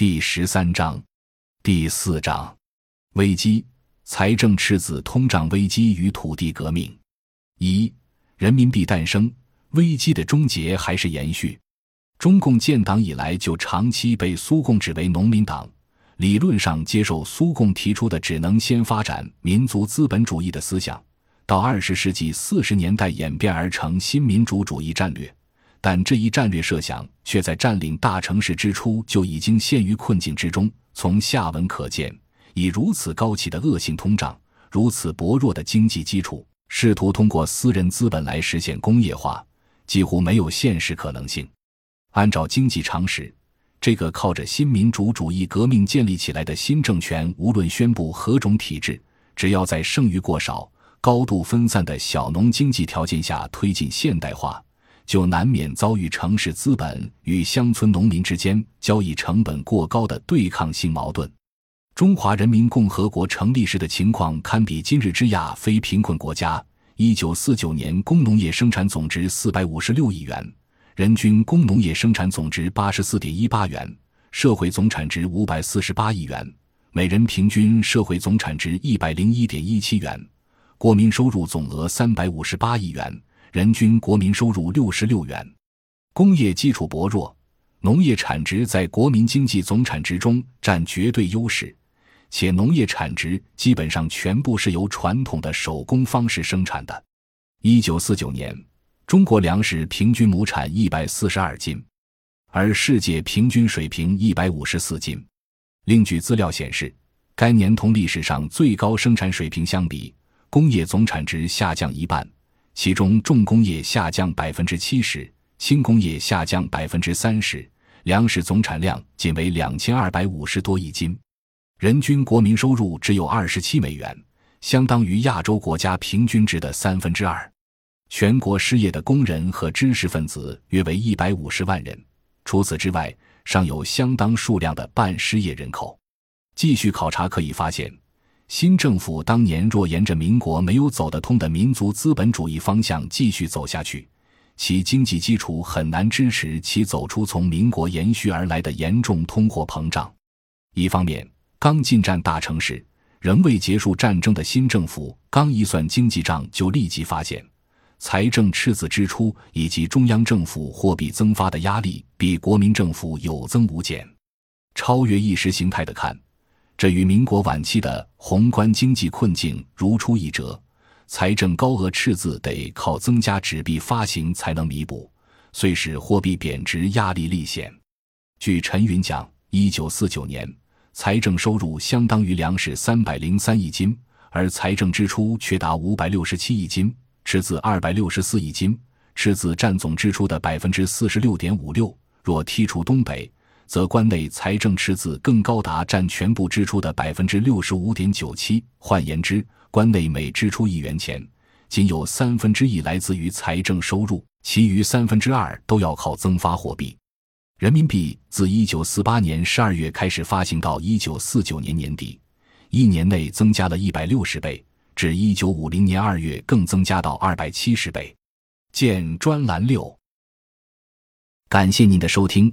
第十三章，第四章，危机：财政赤字、通胀危机与土地革命。一、人民币诞生，危机的终结还是延续？中共建党以来就长期被苏共指为农民党，理论上接受苏共提出的只能先发展民族资本主义的思想，到二十世纪四十年代演变而成新民主主义战略。但这一战略设想却在占领大城市之初就已经陷于困境之中。从下文可见，以如此高企的恶性通胀，如此薄弱的经济基础，试图通过私人资本来实现工业化，几乎没有现实可能性。按照经济常识，这个靠着新民主主义革命建立起来的新政权，无论宣布何种体制，只要在剩余过少、高度分散的小农经济条件下推进现代化，就难免遭遇城市资本与乡村农民之间交易成本过高的对抗性矛盾。中华人民共和国成立时的情况堪比今日之亚非贫困国家。一九四九年，工农业生产总值四百五十六亿元。人均工农业生产总值八十四点一八元，社会总产值五百四十八亿元，每人平均社会总产值一百零一点一七元，国民收入总额三百五十八亿元，人均国民收入六十六元。工业基础薄弱，农业产值在国民经济总产值中占绝对优势，且农业产值基本上全部是由传统的手工方式生产的。一九四九年。中国粮食平均亩产一百四十二斤，而世界平均水平一百五十四斤。另据资料显示，该年同历史上最高生产水平相比，工业总产值下降一半，其中重工业下降百分之七十，轻工业下降百分之三十，粮食总产量仅为两千二百五十多亿斤，人均国民收入只有二十七美元，相当于亚洲国家平均值的三分之二。全国失业的工人和知识分子约为一百五十万人，除此之外，尚有相当数量的半失业人口。继续考察可以发现，新政府当年若沿着民国没有走得通的民族资本主义方向继续走下去，其经济基础很难支持其走出从民国延续而来的严重通货膨胀。一方面，刚进占大城市、仍未结束战争的新政府，刚一算经济账，就立即发现。财政赤字支出以及中央政府货币增发的压力比国民政府有增无减。超越意识形态的看，这与民国晚期的宏观经济困境如出一辙。财政高额赤字得靠增加纸币发行才能弥补，遂使货币贬值压力立显。据陈云讲，一九四九年财政收入相当于粮食三百零三亿斤，而财政支出却达五百六十七亿斤。赤字二百六十四亿斤，赤字占总支出的百分之四十六点五六。若剔除东北，则关内财政赤字更高达占全部支出的百分之六十五点九七。换言之，关内每支出一元钱，仅有三分之一来自于财政收入，其余三分之二都要靠增发货币。人民币自一九四八年十二月开始发行到一九四九年年底，一年内增加了一百六十倍。至一九五零年二月，更增加到二百七十倍。见专栏六。感谢您的收听，